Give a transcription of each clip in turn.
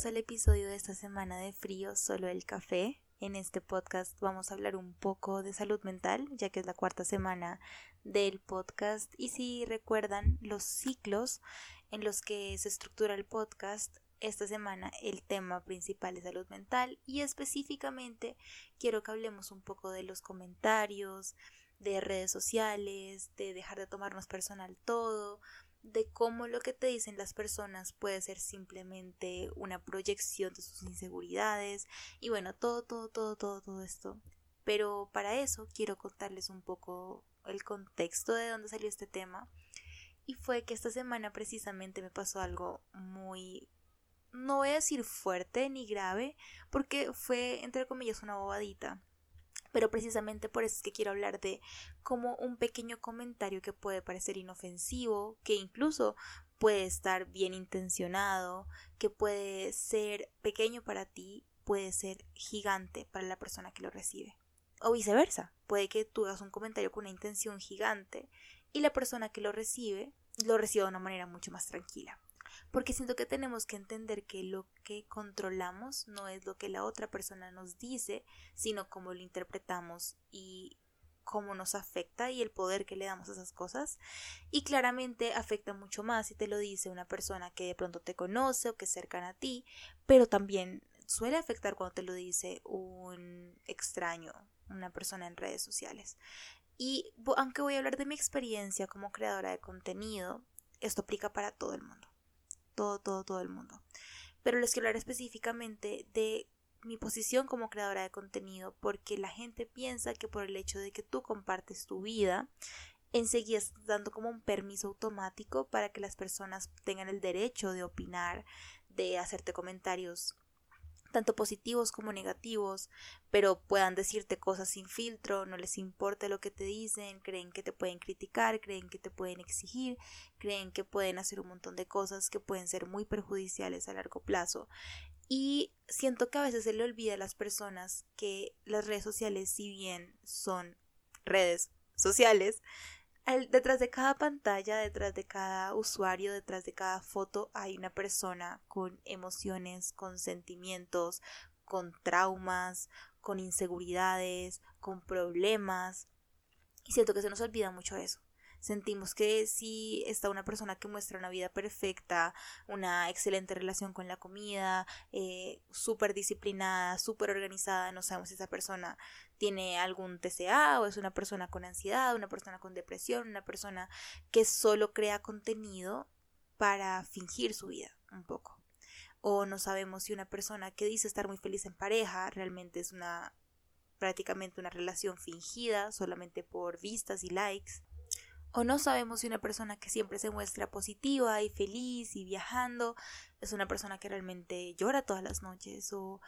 bienvenidos al episodio de esta semana de frío, solo el café. En este podcast vamos a hablar un poco de salud mental, ya que es la cuarta semana del podcast. Y si recuerdan los ciclos en los que se estructura el podcast, esta semana el tema principal es salud mental y específicamente quiero que hablemos un poco de los comentarios, de redes sociales, de dejar de tomarnos personal todo, de cómo lo que te dicen las personas puede ser simplemente una proyección de sus inseguridades y bueno, todo, todo, todo, todo, todo esto. Pero para eso quiero contarles un poco el contexto de dónde salió este tema. Y fue que esta semana precisamente me pasó algo muy, no voy a decir fuerte ni grave, porque fue entre comillas una bobadita. Pero precisamente por eso es que quiero hablar de cómo un pequeño comentario que puede parecer inofensivo, que incluso puede estar bien intencionado, que puede ser pequeño para ti, puede ser gigante para la persona que lo recibe. O viceversa, puede que tú hagas un comentario con una intención gigante y la persona que lo recibe lo reciba de una manera mucho más tranquila porque siento que tenemos que entender que lo que controlamos no es lo que la otra persona nos dice, sino cómo lo interpretamos y cómo nos afecta y el poder que le damos a esas cosas. Y claramente afecta mucho más si te lo dice una persona que de pronto te conoce o que es cercana a ti, pero también suele afectar cuando te lo dice un extraño, una persona en redes sociales. Y aunque voy a hablar de mi experiencia como creadora de contenido, esto aplica para todo el mundo todo, todo, todo el mundo. Pero les quiero hablar específicamente de mi posición como creadora de contenido porque la gente piensa que por el hecho de que tú compartes tu vida, enseguida estás dando como un permiso automático para que las personas tengan el derecho de opinar, de hacerte comentarios tanto positivos como negativos, pero puedan decirte cosas sin filtro, no les importa lo que te dicen, creen que te pueden criticar, creen que te pueden exigir, creen que pueden hacer un montón de cosas que pueden ser muy perjudiciales a largo plazo. Y siento que a veces se le olvida a las personas que las redes sociales, si bien son redes sociales, detrás de cada pantalla, detrás de cada usuario, detrás de cada foto hay una persona con emociones, con sentimientos, con traumas, con inseguridades, con problemas. Y siento que se nos olvida mucho eso. Sentimos que si está una persona que muestra una vida perfecta, una excelente relación con la comida, eh, súper disciplinada, súper organizada, no sabemos si esa persona tiene algún TCA o es una persona con ansiedad, una persona con depresión, una persona que solo crea contenido para fingir su vida un poco. O no sabemos si una persona que dice estar muy feliz en pareja realmente es una prácticamente una relación fingida solamente por vistas y likes. O no sabemos si una persona que siempre se muestra positiva y feliz y viajando es una persona que realmente llora todas las noches. O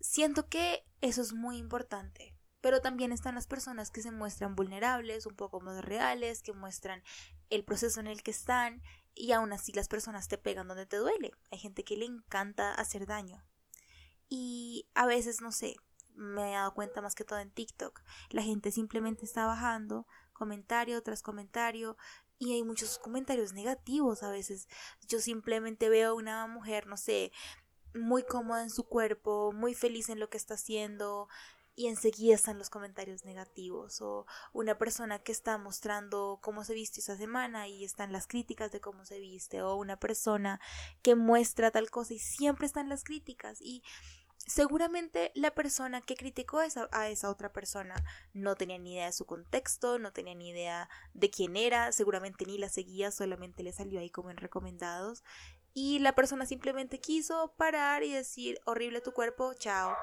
siento que eso es muy importante. Pero también están las personas que se muestran vulnerables, un poco más reales, que muestran el proceso en el que están y aún así las personas te pegan donde te duele. Hay gente que le encanta hacer daño. Y a veces, no sé, me he dado cuenta más que todo en TikTok. La gente simplemente está bajando comentario tras comentario y hay muchos comentarios negativos a veces. Yo simplemente veo a una mujer, no sé, muy cómoda en su cuerpo, muy feliz en lo que está haciendo, y enseguida están los comentarios negativos o una persona que está mostrando cómo se viste esa semana y están las críticas de cómo se viste o una persona que muestra tal cosa y siempre están las críticas y seguramente la persona que criticó a esa, otra persona no tenía ni idea de su contexto, no tenía ni idea de quién era, seguramente ni la seguía, solamente le salió ahí como en recomendados y la persona simplemente quiso parar y decir horrible tu cuerpo, chao.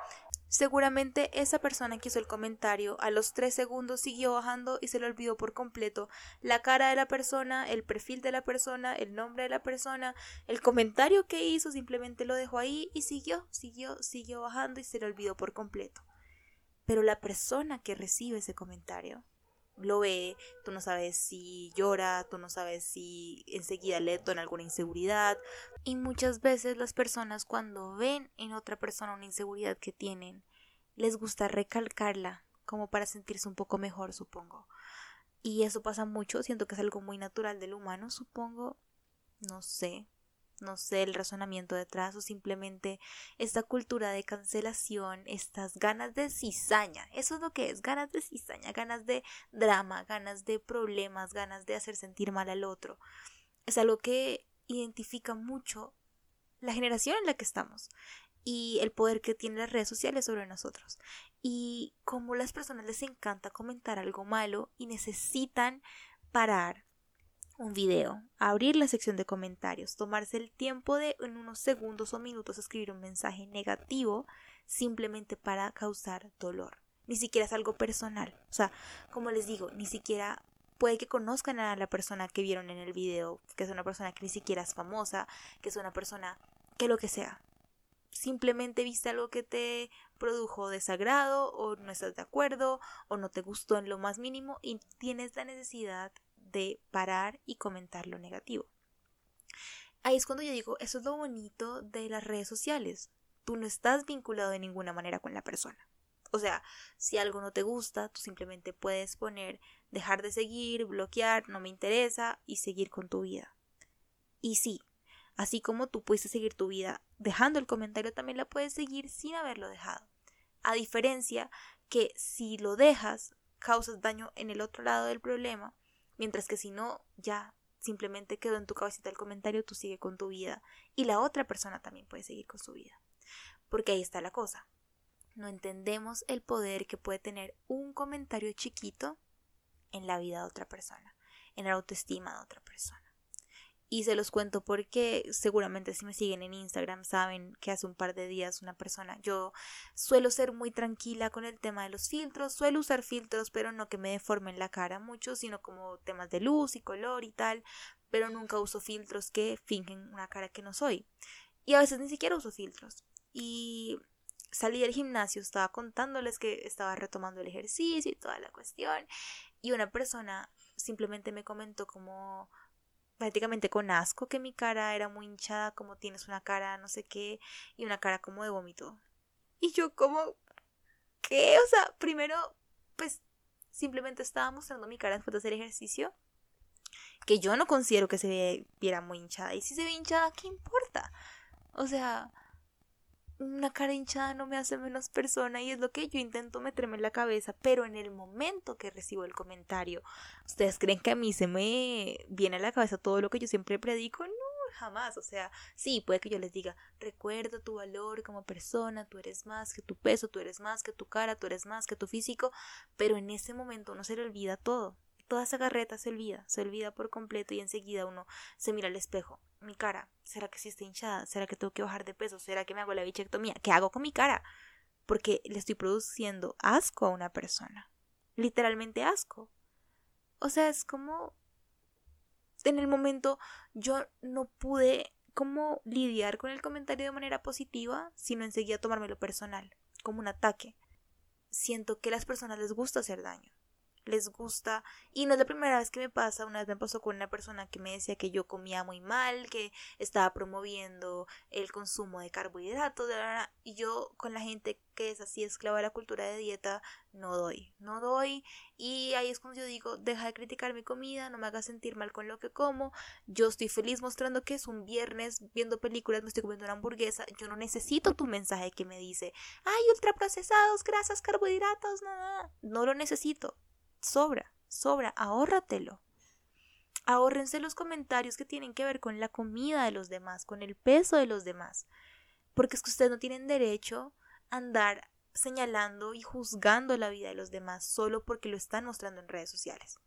Seguramente esa persona que hizo el comentario a los tres segundos siguió bajando y se le olvidó por completo la cara de la persona, el perfil de la persona, el nombre de la persona, el comentario que hizo, simplemente lo dejó ahí y siguió, siguió, siguió bajando y se le olvidó por completo. Pero la persona que recibe ese comentario lo ve, tú no sabes si llora, tú no sabes si enseguida le en alguna inseguridad. Y muchas veces las personas cuando ven en otra persona una inseguridad que tienen, les gusta recalcarla, como para sentirse un poco mejor, supongo. Y eso pasa mucho, siento que es algo muy natural del humano, supongo. No sé. No sé el razonamiento detrás o simplemente esta cultura de cancelación, estas ganas de cizaña, eso es lo que es, ganas de cizaña, ganas de drama, ganas de problemas, ganas de hacer sentir mal al otro. Es algo que identifica mucho la generación en la que estamos y el poder que tienen las redes sociales sobre nosotros. Y como las personas les encanta comentar algo malo y necesitan parar un video, abrir la sección de comentarios, tomarse el tiempo de en unos segundos o minutos escribir un mensaje negativo simplemente para causar dolor. Ni siquiera es algo personal. O sea, como les digo, ni siquiera puede que conozcan a la persona que vieron en el video, que es una persona que ni siquiera es famosa, que es una persona que lo que sea. Simplemente viste algo que te produjo desagrado o no estás de acuerdo o no te gustó en lo más mínimo y tienes la necesidad de parar y comentar lo negativo. Ahí es cuando yo digo, eso es lo bonito de las redes sociales. Tú no estás vinculado de ninguna manera con la persona. O sea, si algo no te gusta, tú simplemente puedes poner dejar de seguir, bloquear, no me interesa y seguir con tu vida. Y sí, así como tú puedes seguir tu vida dejando el comentario, también la puedes seguir sin haberlo dejado. A diferencia que si lo dejas, causas daño en el otro lado del problema Mientras que si no, ya simplemente quedó en tu cabecita el comentario, tú sigue con tu vida y la otra persona también puede seguir con su vida. Porque ahí está la cosa. No entendemos el poder que puede tener un comentario chiquito en la vida de otra persona, en la autoestima de otra persona. Y se los cuento porque seguramente si me siguen en Instagram saben que hace un par de días una persona, yo suelo ser muy tranquila con el tema de los filtros, suelo usar filtros, pero no que me deformen la cara mucho, sino como temas de luz y color y tal, pero nunca uso filtros que fingen una cara que no soy. Y a veces ni siquiera uso filtros. Y salí del gimnasio, estaba contándoles que estaba retomando el ejercicio y toda la cuestión, y una persona simplemente me comentó como prácticamente con asco que mi cara era muy hinchada, como tienes una cara no sé qué y una cara como de vómito. Y yo como, ¿qué? O sea, primero, pues simplemente estaba mostrando mi cara después de hacer ejercicio, que yo no considero que se viera muy hinchada. Y si se ve hinchada, ¿qué importa? O sea, una cara hinchada no me hace menos persona y es lo que yo intento meterme en la cabeza, pero en el momento que recibo el comentario, ¿ustedes creen que a mí se me viene a la cabeza todo lo que yo siempre predico? No, jamás, o sea, sí, puede que yo les diga, recuerda tu valor como persona, tú eres más que tu peso, tú eres más que tu cara, tú eres más que tu físico, pero en ese momento no se le olvida todo, toda esa carreta se olvida, se olvida por completo y enseguida uno se mira al espejo. Mi cara, ¿será que sí está hinchada? ¿Será que tengo que bajar de peso? ¿Será que me hago la bichectomía? ¿Qué hago con mi cara? Porque le estoy produciendo asco a una persona. Literalmente asco. O sea, es como... En el momento yo no pude como lidiar con el comentario de manera positiva, sino enseguida tomármelo personal, como un ataque. Siento que a las personas les gusta hacer daño les gusta. Y no es la primera vez que me pasa, una vez me pasó con una persona que me decía que yo comía muy mal, que estaba promoviendo el consumo de carbohidratos, y yo con la gente que es así esclava de la cultura de dieta, no doy, no doy. Y ahí es cuando yo digo, deja de criticar mi comida, no me hagas sentir mal con lo que como. Yo estoy feliz mostrando que es un viernes viendo películas, me estoy comiendo una hamburguesa. Yo no necesito tu mensaje que me dice, ay, ultraprocesados, grasas, carbohidratos, nada. No lo necesito sobra, sobra, ahórratelo. Ahórrense los comentarios que tienen que ver con la comida de los demás, con el peso de los demás. Porque es que ustedes no tienen derecho a andar señalando y juzgando la vida de los demás solo porque lo están mostrando en redes sociales.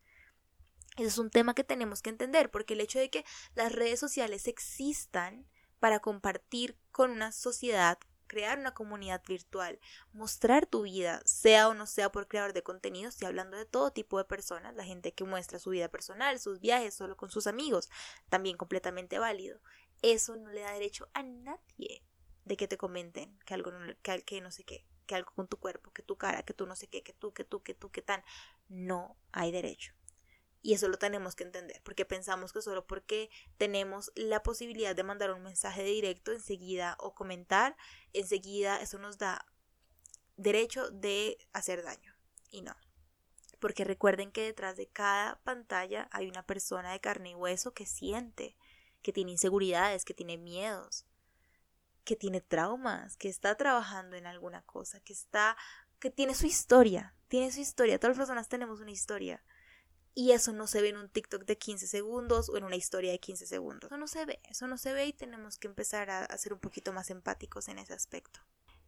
Ese es un tema que tenemos que entender, porque el hecho de que las redes sociales existan para compartir con una sociedad crear una comunidad virtual, mostrar tu vida, sea o no sea por creador de contenidos, y hablando de todo tipo de personas, la gente que muestra su vida personal, sus viajes solo con sus amigos, también completamente válido. Eso no le da derecho a nadie de que te comenten que algo no, que, que no sé qué, que algo con tu cuerpo, que tu cara, que tú no sé qué, que tú, que tú, que tú, que tan. No hay derecho. Y eso lo tenemos que entender, porque pensamos que solo porque tenemos la posibilidad de mandar un mensaje directo enseguida o comentar, enseguida eso nos da derecho de hacer daño. Y no. Porque recuerden que detrás de cada pantalla hay una persona de carne y hueso que siente, que tiene inseguridades, que tiene miedos, que tiene traumas, que está trabajando en alguna cosa, que está, que tiene su historia, tiene su historia. Todas las personas tenemos una historia. Y eso no se ve en un TikTok de 15 segundos o en una historia de 15 segundos. Eso no se ve, eso no se ve y tenemos que empezar a, a ser un poquito más empáticos en ese aspecto.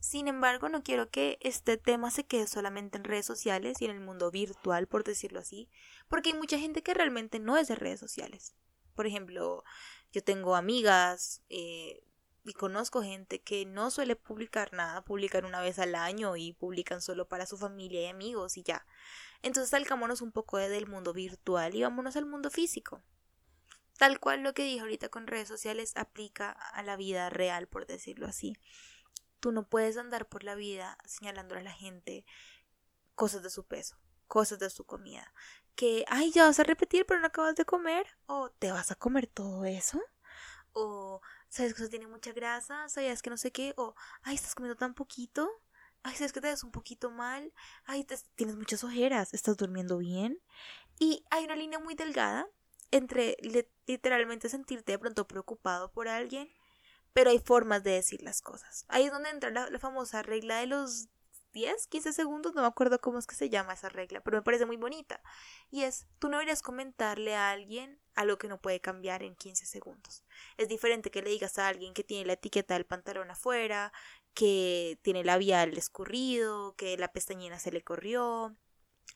Sin embargo, no quiero que este tema se quede solamente en redes sociales y en el mundo virtual, por decirlo así, porque hay mucha gente que realmente no es de redes sociales. Por ejemplo, yo tengo amigas eh, y conozco gente que no suele publicar nada, publican una vez al año y publican solo para su familia y amigos y ya. Entonces salgámonos un poco del mundo virtual y vámonos al mundo físico. Tal cual lo que dije ahorita con redes sociales aplica a la vida real, por decirlo así. Tú no puedes andar por la vida señalando a la gente cosas de su peso, cosas de su comida. Que, ay, ya vas a repetir, pero no acabas de comer. O te vas a comer todo eso. O, ¿sabes que eso tiene mucha grasa? ¿Sabías que no sé qué? O, ay, estás comiendo tan poquito. Ay, ¿sabes que te ves un poquito mal? Ay, tienes muchas ojeras. ¿Estás durmiendo bien? Y hay una línea muy delgada entre literalmente sentirte de pronto preocupado por alguien pero hay formas de decir las cosas. Ahí es donde entra la, famosa regla de los 10, 15 segundos, no me acuerdo cómo es que se llama esa regla, pero me parece muy bonita. Y es, tú no deberías comentarle a alguien algo que no puede cambiar en 15 segundos. Es diferente que le digas a alguien que tiene la etiqueta del pantalón afuera, que tiene el labial escurrido, que la pestañina se le corrió,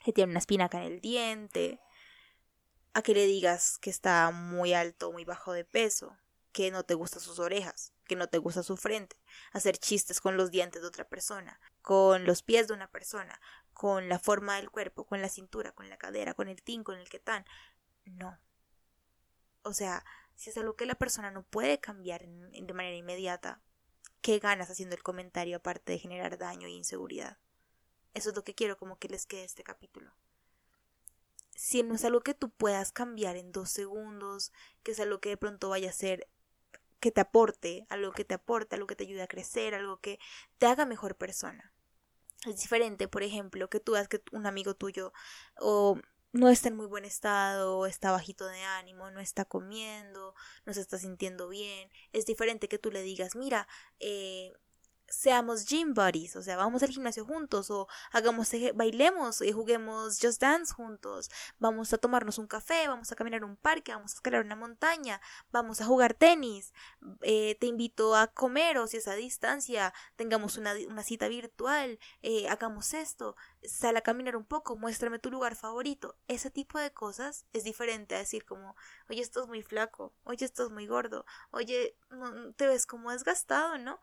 que tiene una espinaca en el diente, a que le digas que está muy alto muy bajo de peso que no te gustan sus orejas, que no te gusta su frente, hacer chistes con los dientes de otra persona, con los pies de una persona, con la forma del cuerpo, con la cintura, con la cadera, con el tin, con el que tan. No. O sea, si es algo que la persona no puede cambiar de manera inmediata, ¿qué ganas haciendo el comentario aparte de generar daño e inseguridad? Eso es lo que quiero como que les quede este capítulo si no es algo que tú puedas cambiar en dos segundos, que es algo que de pronto vaya a ser que te aporte, algo que te aporte, algo que te ayude a crecer, algo que te haga mejor persona. Es diferente, por ejemplo, que tú veas que un amigo tuyo o no está en muy buen estado, está bajito de ánimo, no está comiendo, no se está sintiendo bien. Es diferente que tú le digas, mira, eh, seamos gym buddies, o sea, vamos al gimnasio juntos o hagamos, bailemos y juguemos Just Dance juntos, vamos a tomarnos un café, vamos a caminar un parque, vamos a escalar una montaña, vamos a jugar tenis, eh, te invito a comer o si es a distancia, tengamos una, cita virtual, eh, hagamos esto, sal a caminar un poco, muéstrame tu lugar favorito. Ese tipo de cosas es diferente a decir como, oye, estás muy flaco, oye, estás muy gordo, oye, te ves como desgastado, ¿no?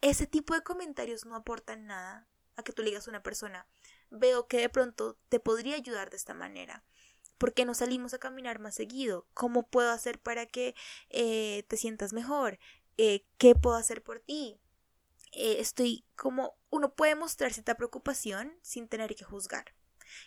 Ese tipo de comentarios no aportan nada a que tú le digas a una persona, veo que de pronto te podría ayudar de esta manera. ¿Por qué no salimos a caminar más seguido? ¿Cómo puedo hacer para que eh, te sientas mejor? Eh, ¿Qué puedo hacer por ti? Eh, estoy como uno puede mostrar cierta preocupación sin tener que juzgar.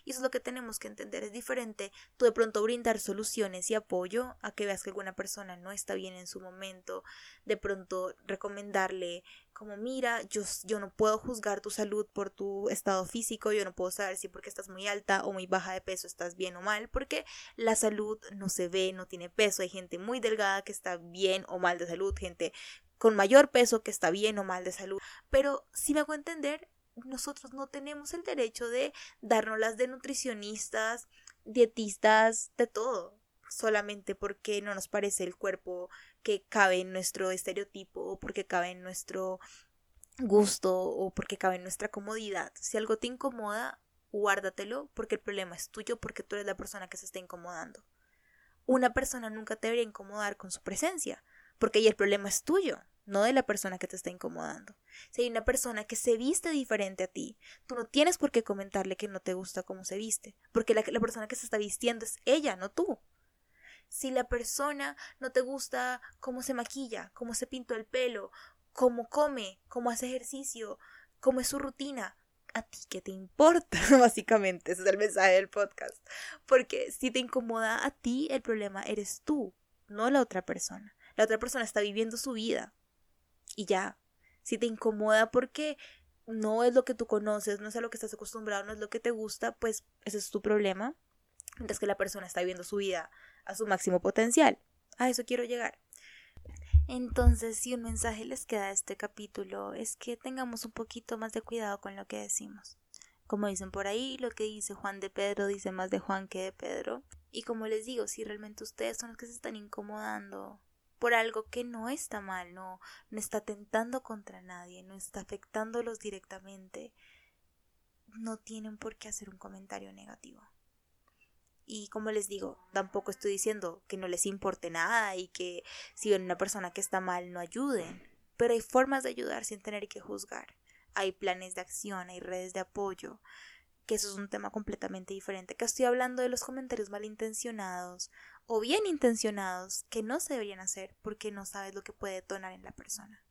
Y eso es lo que tenemos que entender. Es diferente tú de pronto brindar soluciones y apoyo a que veas que alguna persona no está bien en su momento, de pronto recomendarle como mira, yo, yo no puedo juzgar tu salud por tu estado físico, yo no puedo saber si porque estás muy alta o muy baja de peso estás bien o mal, porque la salud no se ve, no tiene peso, hay gente muy delgada que está bien o mal de salud, gente con mayor peso que está bien o mal de salud, pero si me hago entender, nosotros no tenemos el derecho de darnos las de nutricionistas, dietistas, de todo, solamente porque no nos parece el cuerpo que cabe en nuestro estereotipo o porque cabe en nuestro gusto o porque cabe en nuestra comodidad. Si algo te incomoda, guárdatelo porque el problema es tuyo porque tú eres la persona que se está incomodando. Una persona nunca te debería incomodar con su presencia porque ahí el problema es tuyo no de la persona que te está incomodando. Si hay una persona que se viste diferente a ti, tú no tienes por qué comentarle que no te gusta cómo se viste, porque la, persona que se está vistiendo es ella, no tú. Si la persona no te gusta cómo se maquilla, cómo se pintó el pelo, cómo come, cómo hace ejercicio, cómo es su rutina, a ti qué te importa, básicamente, ese es el mensaje del podcast. Porque si te incomoda a ti, el problema eres tú, no la otra persona. La otra persona está viviendo su vida, y ya. Si te incomoda porque no es lo que tú conoces, no es a lo que estás acostumbrado, no es lo que te gusta, pues ese es tu problema. Mientras que la persona está viviendo su vida a su máximo potencial. A eso quiero llegar. Entonces, si un mensaje les queda a este capítulo es que tengamos un poquito más de cuidado con lo que decimos. Como dicen por ahí, lo que dice Juan de Pedro dice más de Juan que de Pedro. Y como les digo, si realmente ustedes son los que se están incomodando por algo que no está mal, no, no está tentando contra nadie, no está afectándolos directamente, no tienen por qué hacer un comentario negativo. Y como les digo, tampoco estoy diciendo que no les importe nada y que si ven una persona que está mal no ayuden, pero hay formas de ayudar sin tener que juzgar. Hay planes de acción, hay redes de apoyo, que eso es un tema completamente diferente. Que estoy hablando de los comentarios malintencionados o bien intencionados que no se deberían hacer porque no sabes lo que puede detonar en la persona.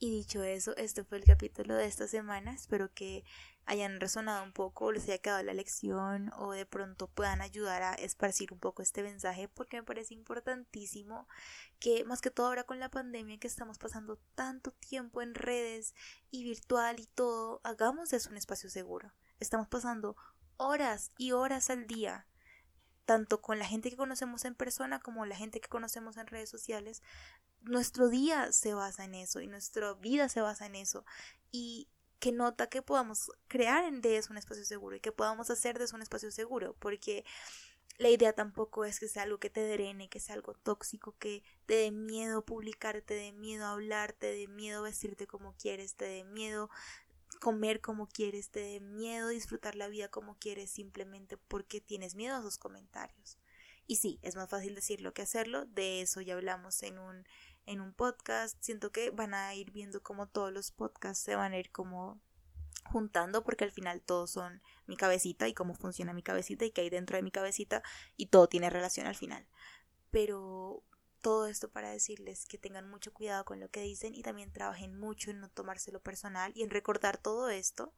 Y dicho eso, este fue el capítulo de esta semana. Espero que hayan resonado un poco, les haya quedado la lección o de pronto puedan ayudar a esparcir un poco este mensaje porque me parece importantísimo que más que todo ahora con la pandemia que estamos pasando tanto tiempo en redes y virtual y todo, hagamos de eso un espacio seguro. Estamos pasando horas y horas al día tanto con la gente que conocemos en persona como la gente que conocemos en redes sociales, nuestro día se basa en eso y nuestra vida se basa en eso. Y que nota que podamos crear de eso un espacio seguro y que podamos hacer de eso un espacio seguro, porque la idea tampoco es que sea algo que te drene, que sea algo tóxico, que te dé miedo publicar, te dé miedo hablar, te dé miedo vestirte como quieres, te dé miedo comer como quieres, te dé miedo disfrutar la vida como quieres simplemente porque tienes miedo a esos comentarios. Y sí, es más fácil decirlo que hacerlo, de eso ya hablamos en un, en un podcast, siento que van a ir viendo como todos los podcasts se van a ir como juntando porque al final todos son mi cabecita y cómo funciona mi cabecita y qué hay dentro de mi cabecita y todo tiene relación al final. Pero todo esto para decirles que tengan mucho cuidado con lo que dicen y también trabajen mucho en no tomárselo personal y en recordar todo esto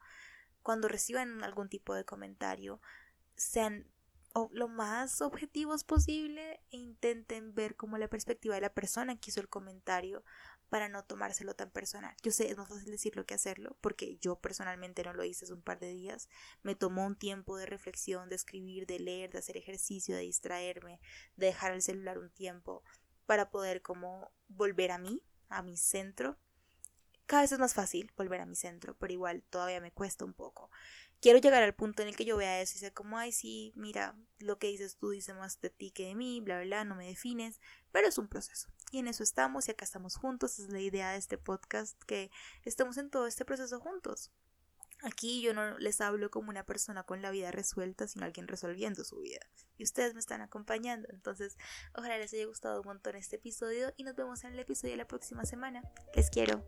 cuando reciban algún tipo de comentario sean lo más objetivos posible e intenten ver como la perspectiva de la persona que hizo el comentario para no tomárselo tan personal. Yo sé, es más fácil decirlo que hacerlo, porque yo personalmente no lo hice hace un par de días. Me tomó un tiempo de reflexión, de escribir, de leer, de hacer ejercicio, de distraerme, de dejar el celular un tiempo, para poder como volver a mí, a mi centro. Cada vez es más fácil volver a mi centro, pero igual todavía me cuesta un poco. Quiero llegar al punto en el que yo vea eso y sea como, ay, sí, mira, lo que dices tú dice más de ti que de mí, bla, bla, bla, no me defines, pero es un proceso. Y en eso estamos y acá estamos juntos, es la idea de este podcast, que estemos en todo este proceso juntos. Aquí yo no les hablo como una persona con la vida resuelta, sino alguien resolviendo su vida. Y ustedes me están acompañando. Entonces, ojalá les haya gustado un montón este episodio y nos vemos en el episodio de la próxima semana. Les quiero.